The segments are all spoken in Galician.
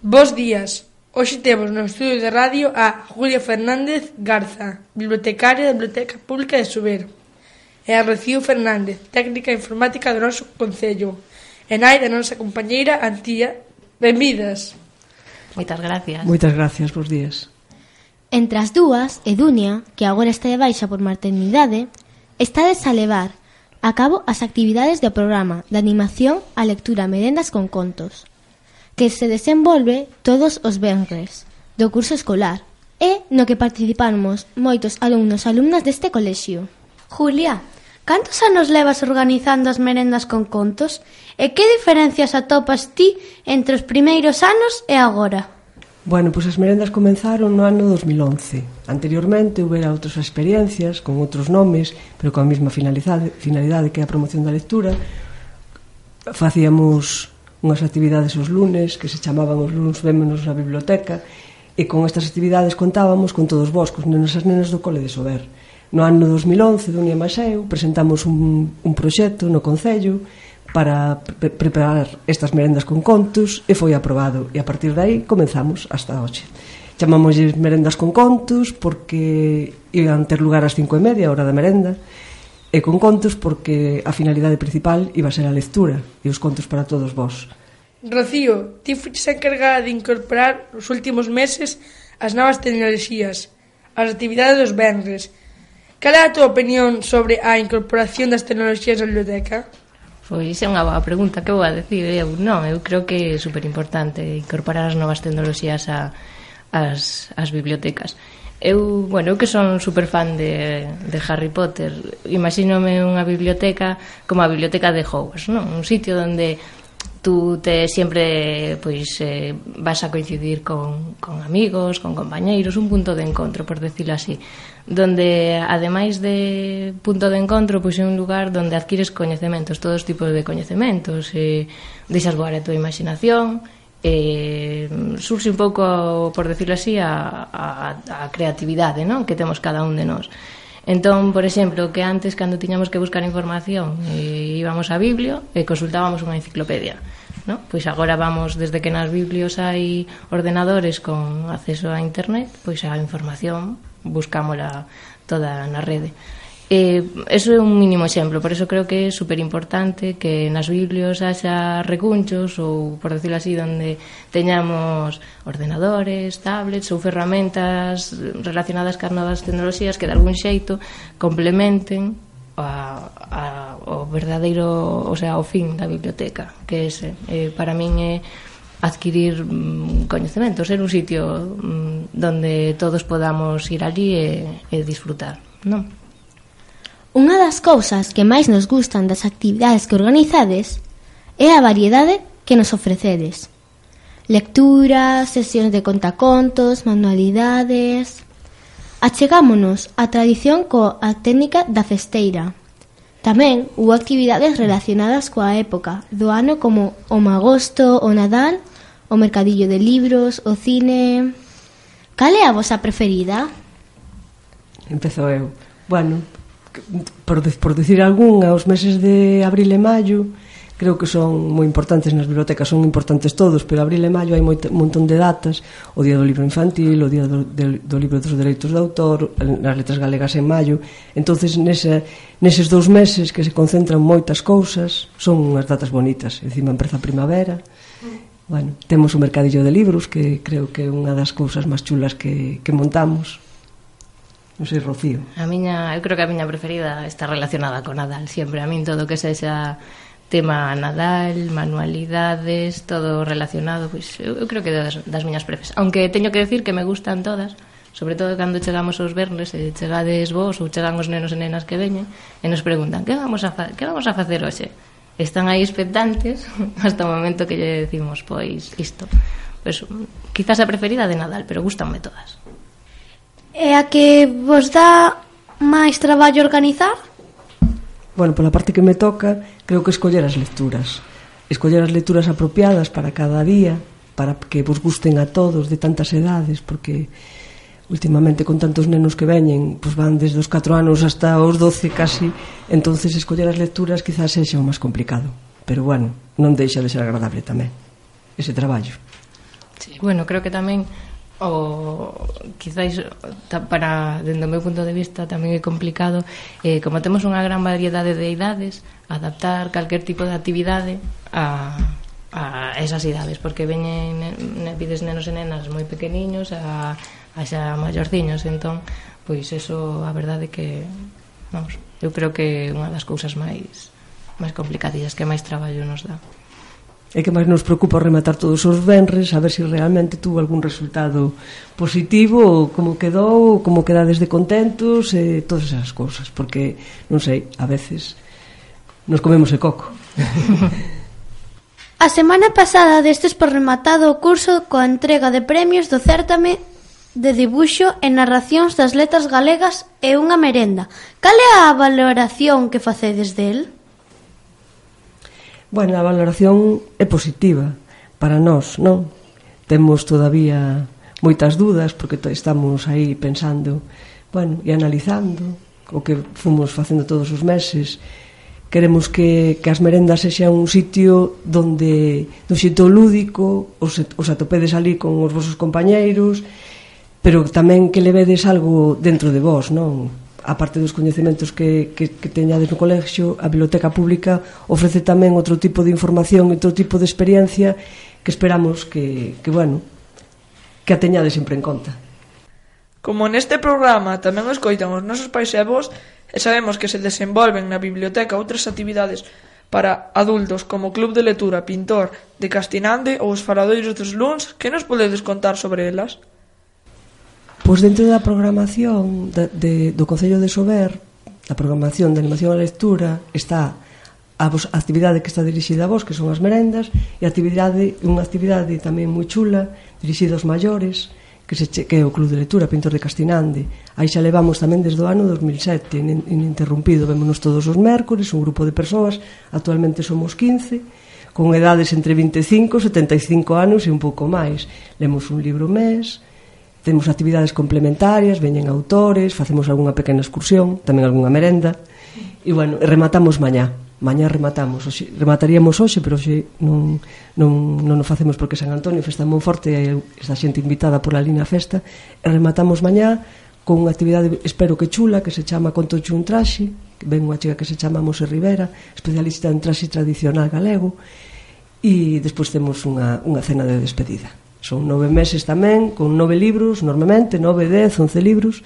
Bos días, hoxe temos no estudio de radio a Julia Fernández Garza, bibliotecaria da Biblioteca Pública de Subero, e a Rocío Fernández, técnica informática do noso Concello, e nai da nosa compañeira Antía. Benvidas. Moitas gracias. Moitas gracias, bos días. Entre as dúas, Edunia, que agora está de baixa por maternidade, estades a levar a cabo as actividades do programa de animación a lectura merendas con contos que se desenvolve todos os venres do curso escolar e no que participamos moitos alumnos e alumnas deste colexio. Julia, cantos anos levas organizando as merendas con contos? E que diferencias atopas ti entre os primeiros anos e agora? Bueno, pois as merendas comenzaron no ano 2011. Anteriormente houbera outras experiencias con outros nomes, pero coa mesma finalidade, finalidade que a promoción da lectura. Facíamos unhas actividades os lunes, que se chamaban os lunes vémonos na biblioteca, e con estas actividades contábamos con todos vos, cos nenos as nenas do Cole de Sober. No ano 2011, Dunia Maxeu, presentamos un, un proxecto no Concello para pre preparar estas merendas con contos e foi aprobado e a partir de aí comenzamos hasta hoxe chamamos merendas con contos porque iban ter lugar ás cinco e media, hora da merenda e con contos porque a finalidade principal iba a ser a lectura e os contos para todos vós. Rocío, ti fuches encargada de incorporar nos últimos meses as novas tecnoloxías, as actividades dos vendres. Cal é a tua opinión sobre a incorporación das tecnoloxías na biblioteca? Pois é unha boa pregunta, que vou a decir eu? Non, eu creo que é superimportante incorporar as novas tecnoloxías a, as, as bibliotecas. Eu, bueno, eu que son super fan de, de Harry Potter Imagínome unha biblioteca como a biblioteca de Hogwarts non? Un sitio onde tú te sempre pois, eh, vas a coincidir con, con amigos, con compañeiros Un punto de encontro, por decirlo así Donde, ademais de punto de encontro, pois é un lugar onde adquires coñecementos Todos os tipos de coñecementos eh, Deixas voar a tua imaginación eh, surxe un pouco, por decirlo así, a, a, a creatividade non? que temos cada un de nós. Entón, por exemplo, que antes, cando tiñamos que buscar información, e íbamos á biblio e consultábamos unha enciclopedia. No? Pois agora vamos, desde que nas biblios hai ordenadores con acceso a internet, pois a información buscámola toda na rede. Eh, eso é un mínimo exemplo, por eso creo que é super importante que nas biblios haxa recunchos ou, por decirlo así, onde teñamos ordenadores, tablets ou ferramentas relacionadas cas novas tecnoloxías que de algún xeito complementen a, a, o verdadeiro, o sea, o fin da biblioteca, que ese, eh, para min é adquirir mm, coñecemento, ser un sitio mm, donde todos podamos ir allí e, e disfrutar, non? Unha das cousas que máis nos gustan das actividades que organizades é a variedade que nos ofrecedes. Lecturas, sesións de contacontos, manualidades... Achegámonos á tradición coa técnica da festeira. Tamén hubo actividades relacionadas coa época do ano como o magosto, o Nadal, o mercadillo de libros, o cine... Cal é a vosa preferida? Empezou eu. Bueno, por, por decir algunha, os meses de abril e maio, creo que son moi importantes nas bibliotecas, son importantes todos, pero abril e maio hai moito, un montón de datas, o Día do Libro Infantil, o Día do, de, do Libro dos Dereitos de Autor, nas letras galegas en maio. entonces nesa, neses dous meses que se concentran moitas cousas, son unhas datas bonitas, encima empreza a primavera, Bueno, temos o mercadillo de libros que creo que é unha das cousas máis chulas que, que montamos Non sei, Rocío. A miña, eu creo que a miña preferida está relacionada con Nadal, sempre a min todo que sexa tema Nadal, manualidades, todo relacionado, pois eu, eu creo que das, das miñas prefes. Aunque teño que decir que me gustan todas, sobre todo cando chegamos aos vernes, e chegades vos ou chegan os nenos e nenas que veñen e nos preguntan, "Que vamos a fa que vamos a facer hoxe?" Están aí expectantes hasta o momento que lle decimos, pois isto. Pois quizás a preferida de Nadal, pero gustanme todas. É a que vos dá máis traballo organizar? Bueno, pola parte que me toca, creo que escoller as lecturas. Escoller as lecturas apropiadas para cada día, para que vos gusten a todos de tantas edades, porque últimamente con tantos nenos que veñen, pois van desde os 4 anos hasta os 12 casi, entonces escoller as lecturas quizás sexa o máis complicado, pero bueno, non deixa de ser agradable tamén ese traballo. Sí, bueno, creo que tamén o quizáis para dende o meu punto de vista tamén é complicado eh, como temos unha gran variedade de idades adaptar calquer tipo de actividade a, a esas idades porque veñen ne, vides nenos e nenas moi pequeniños a, a xa maiorciños entón, pois eso a verdade que vamos, eu creo que é unha das cousas máis máis complicadillas que máis traballo nos dá é que máis nos preocupa rematar todos os venres, a ver se realmente tuvo algún resultado positivo, ou como quedou, ou como quedades de contentos, e todas esas cousas, porque, non sei, a veces nos comemos e coco. a semana pasada destes por rematado o curso coa entrega de premios do certame de dibuixo e narracións das letras galegas e unha merenda. Cal é a valoración que facedes del? Bueno, a valoración é positiva para nós, non? Temos todavía moitas dúdas porque estamos aí pensando, bueno, e analizando o que fomos facendo todos os meses. Queremos que, que as merendas sexan un sitio donde do xito lúdico os, os atopedes ali con os vosos compañeiros, pero tamén que levedes algo dentro de vós, non? a parte dos coñecementos que, que, que teñades no colexio, a biblioteca pública ofrece tamén outro tipo de información, outro tipo de experiencia que esperamos que, que bueno, que a teñades sempre en conta. Como neste programa tamén escoitan os nosos pais e avós e sabemos que se desenvolven na biblioteca outras actividades para adultos como Club de Letura Pintor de Castinande ou os Faradoiros dos Luns, que nos podedes contar sobre elas? Pois dentro da programación da, de, do Concello de Sober, da programación de animación a lectura, está a vos, a actividade que está dirixida a vos, que son as merendas, e actividade, unha actividade tamén moi chula, dirixida aos maiores, que, se che, que é o Club de Lectura Pintor de Castinande. Aí xa levamos tamén desde o ano 2007, ininterrumpido, vémonos todos os mércores, un grupo de persoas, actualmente somos 15, con edades entre 25 e 75 anos e un pouco máis. Lemos un libro mes, Temos actividades complementarias, veñen autores, facemos algunha pequena excursión, tamén algunha merenda. E bueno, rematamos mañá. Mañá rematamos, oxe, remataríamos hoxe, pero hoxe non, non, non o facemos porque San Antonio festa en Monforte e esta xente invitada pola Lina Festa e rematamos mañá con unha actividade, espero que chula, que se chama Conto un traxe, ven unha chica que se chama Mose Rivera, especialista en traxe tradicional galego, e despois temos unha, unha cena de despedida. Son nove meses tamén, con nove libros, normalmente, nove, dez, once libros.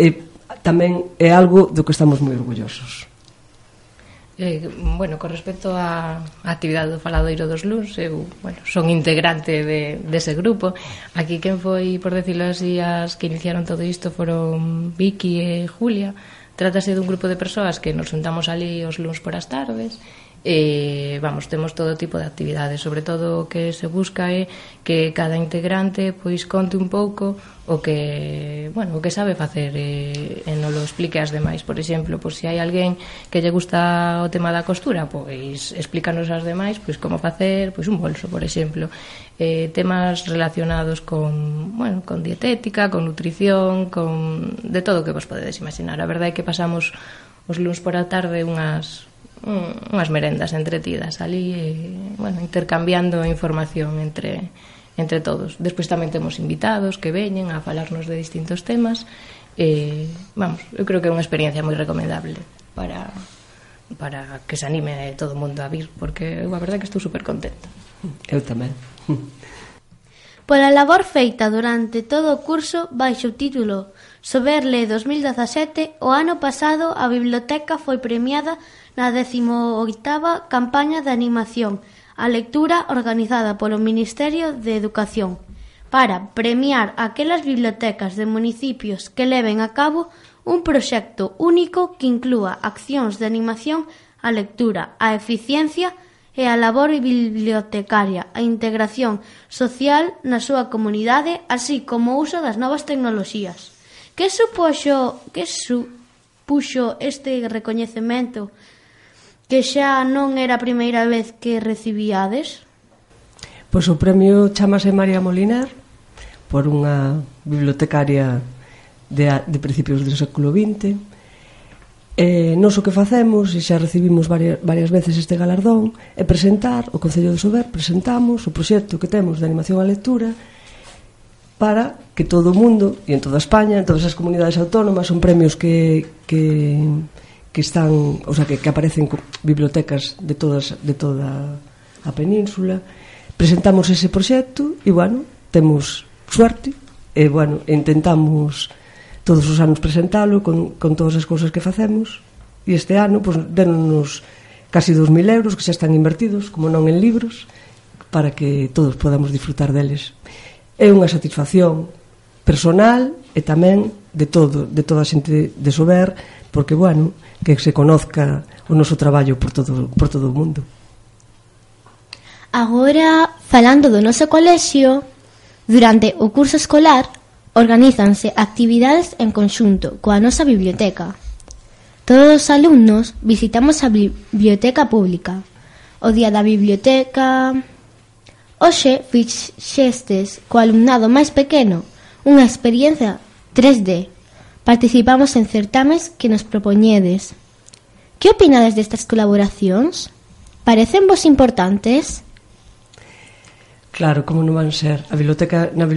E tamén é algo do que estamos moi orgullosos. Eh, bueno, con respecto á actividade do Faladoiro dos Luns, eu, bueno, son integrante de, dese de grupo. Aquí quen foi, por decirlo así, as que iniciaron todo isto foron Vicky e Julia, Trátase dun grupo de persoas que nos juntamos ali os luns por as tardes e vamos, temos todo tipo de actividades, sobre todo o que se busca é que cada integrante pois conte un pouco o que, bueno, o que sabe facer e, e non lo explique as demais. Por exemplo, por se hai alguén que lle gusta o tema da costura, pois explícanos as demais pois como facer pois un bolso, por exemplo. Eh, temas relacionados con, bueno, con dietética, con nutrición, con de todo o que vos podedes imaginar. A verdade é que pasamos os luns por a tarde unhas unhas merendas entretidas ali, eh, bueno, intercambiando información entre entre todos. Despois tamén temos invitados que veñen a falarnos de distintos temas e, vamos, eu creo que é unha experiencia moi recomendable para para que se anime todo o mundo a vir, porque eu a verdade é que estou super contenta. Eu tamén. Pola labor feita durante todo o curso baixo o título Soberle 2017, o ano pasado a biblioteca foi premiada na 18ª campaña de animación a lectura organizada polo Ministerio de Educación para premiar aquelas bibliotecas de municipios que leven a cabo un proxecto único que inclúa accións de animación á lectura, a eficiencia e a labor bibliotecaria, a integración social na súa comunidade, así como o uso das novas tecnoloxías. Que supuxo, que supuxo este recoñecemento que xa non era a primeira vez que recibíades? Pois o premio chamase María Moliner por unha bibliotecaria de, de principios do século XX e nos o que facemos e xa recibimos varias, varias veces este galardón é presentar o Concello de Sober presentamos o proxecto que temos de animación á lectura para que todo o mundo e en toda España, en todas as comunidades autónomas son premios que, que que están, o sea, que, que aparecen bibliotecas de todas de toda a península. Presentamos ese proxecto e bueno, temos suerte e bueno, intentamos todos os anos presentalo con, con todas as cousas que facemos e este ano pois, pues, denos casi 2.000 euros que xa están invertidos como non en libros para que todos podamos disfrutar deles é unha satisfacción personal e tamén de todo, de toda a xente de Sober, porque, bueno, que se conozca o noso traballo por todo, por todo o mundo. Agora, falando do noso colexio, durante o curso escolar organízanse actividades en conxunto coa nosa biblioteca. Todos os alumnos visitamos a biblioteca pública, o Día da Biblioteca... Oxe fixestes co alumnado máis pequeno unha experiencia 3D. Participamos en certames que nos propoñedes. Que opinades destas colaboracións? Parecen vos importantes? Claro, como non van ser. A biblioteca, na,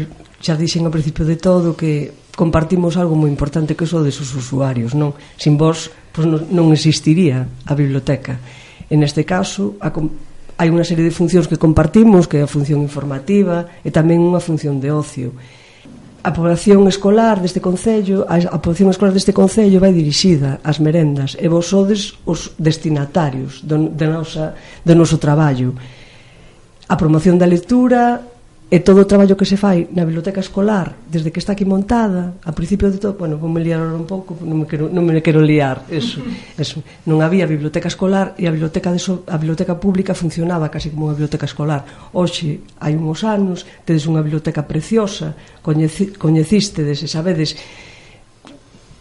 xa dixen ao principio de todo que compartimos algo moi importante que é o usuarios, non? Sin vos pois non, non existiría a biblioteca. En este caso, a, hai unha serie de funcións que compartimos, que é a función informativa e tamén unha función de ocio a población escolar deste concello, a, a población escolar deste concello vai dirixida ás merendas e vos sodes os destinatarios do, de nosa, do noso traballo. A promoción da lectura, E todo o traballo que se fai na biblioteca escolar, desde que está aquí montada, a principio de todo, bueno, vou me liar un pouco, non me quero, non me quero liar, eso, eso. Non había biblioteca escolar e a biblioteca de so, a biblioteca pública funcionaba casi como unha biblioteca escolar. Hoxe, hai uns anos, tedes unha biblioteca preciosa, coñeci, coñecístedes e sabedes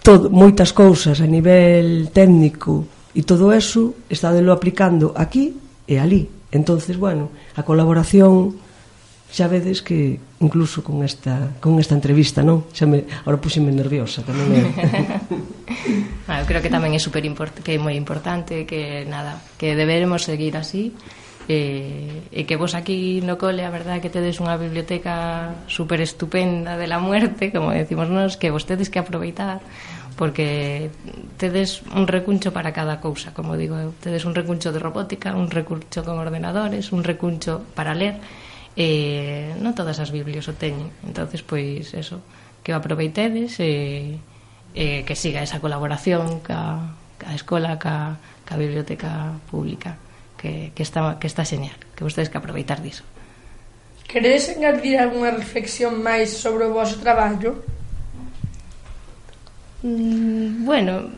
todo, moitas cousas a nivel técnico e todo eso estadelo aplicando aquí e ali. Entonces, bueno, a colaboración xa vedes que incluso con esta con esta entrevista, non? Xa me agora puxeme nerviosa tamén. Eu. ah, eu creo que tamén é super importante, que é moi importante que nada, que deberemos seguir así e, e que vos aquí no cole a verdade que tedes unha biblioteca super estupenda de la muerte como decimos nos, que vos tedes que aproveitar porque tedes un recuncho para cada cousa, como digo eu. Tedes un recuncho de robótica, un recuncho con ordenadores, un recuncho para ler, eh, non todas as biblios o teñen entonces pois eso que o aproveitedes e, e que siga esa colaboración ca, ca escola ca, ca biblioteca pública que, que, está, que está señal que vostedes que aproveitar diso Queredes engadir algunha reflexión máis sobre o vosso traballo? Mm, bueno,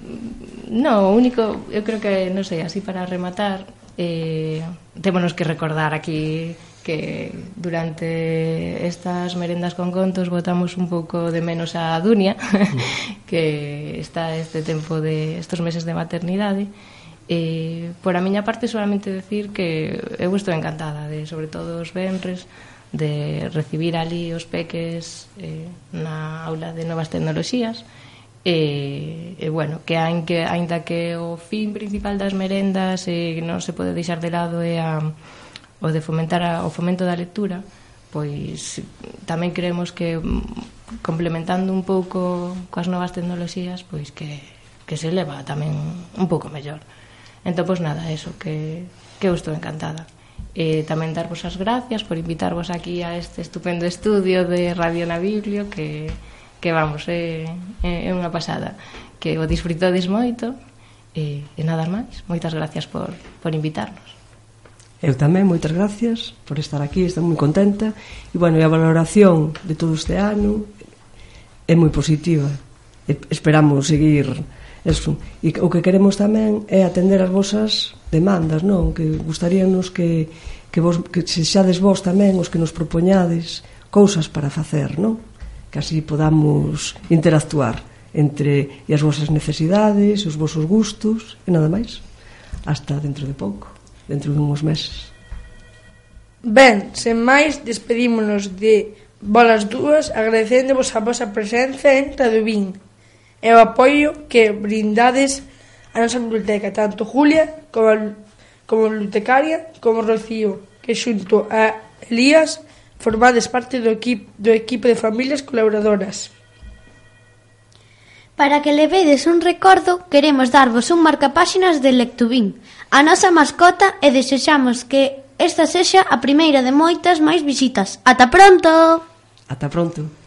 no, o único, eu creo que, non sei, así para rematar, eh, témonos que recordar aquí que durante estas merendas con contos votamos un pouco de menos a Dunia, que está este tempo de estos meses de maternidade. E, por a miña parte, solamente decir que eu estou encantada de, sobre todo, os venres, de recibir ali os peques eh, na aula de novas tecnoloxías e, e bueno, que aínda que, ainda que o fin principal das merendas e non se pode deixar de lado é a o de fomentar a, o fomento da lectura, pois tamén creemos que mm, complementando un pouco coas novas tecnoloxías, pois que, que se leva tamén un pouco mellor. Entón, pois nada, eso, que, que eu estou encantada. E tamén darvos as gracias por invitarvos aquí a este estupendo estudio de Radio na Biblio que, que vamos, é, é unha pasada. Que o disfrutades moito e, e nada máis. Moitas gracias por, por invitarnos. Eu tamén, moitas gracias por estar aquí, estou moi contenta. E, bueno, e a valoración de todo este ano é moi positiva. E esperamos seguir eso. E o que queremos tamén é atender as vosas demandas, non? Que gustaríanos que, que, vos, que se xades vos tamén os que nos propoñades cousas para facer, non? Que así podamos interactuar entre as vosas necesidades, os vosos gustos e nada máis. Hasta dentro de pouco dentro de uns meses. Ben, sen máis, despedímonos de Bolas Dúas agradecéndevos a vosa presencia en Tadubín e o apoio que brindades a nosa biblioteca, tanto Julia como, como bibliotecaria como Rocío, que xunto a Elías formades parte do equipo, do equipo de familias colaboradoras. Para que levedes un recordo, queremos darvos un marcapáxinas de Lectubín, a nosa mascota, e desexamos que esta sexa a primeira de moitas máis visitas. Ata pronto! Ata pronto!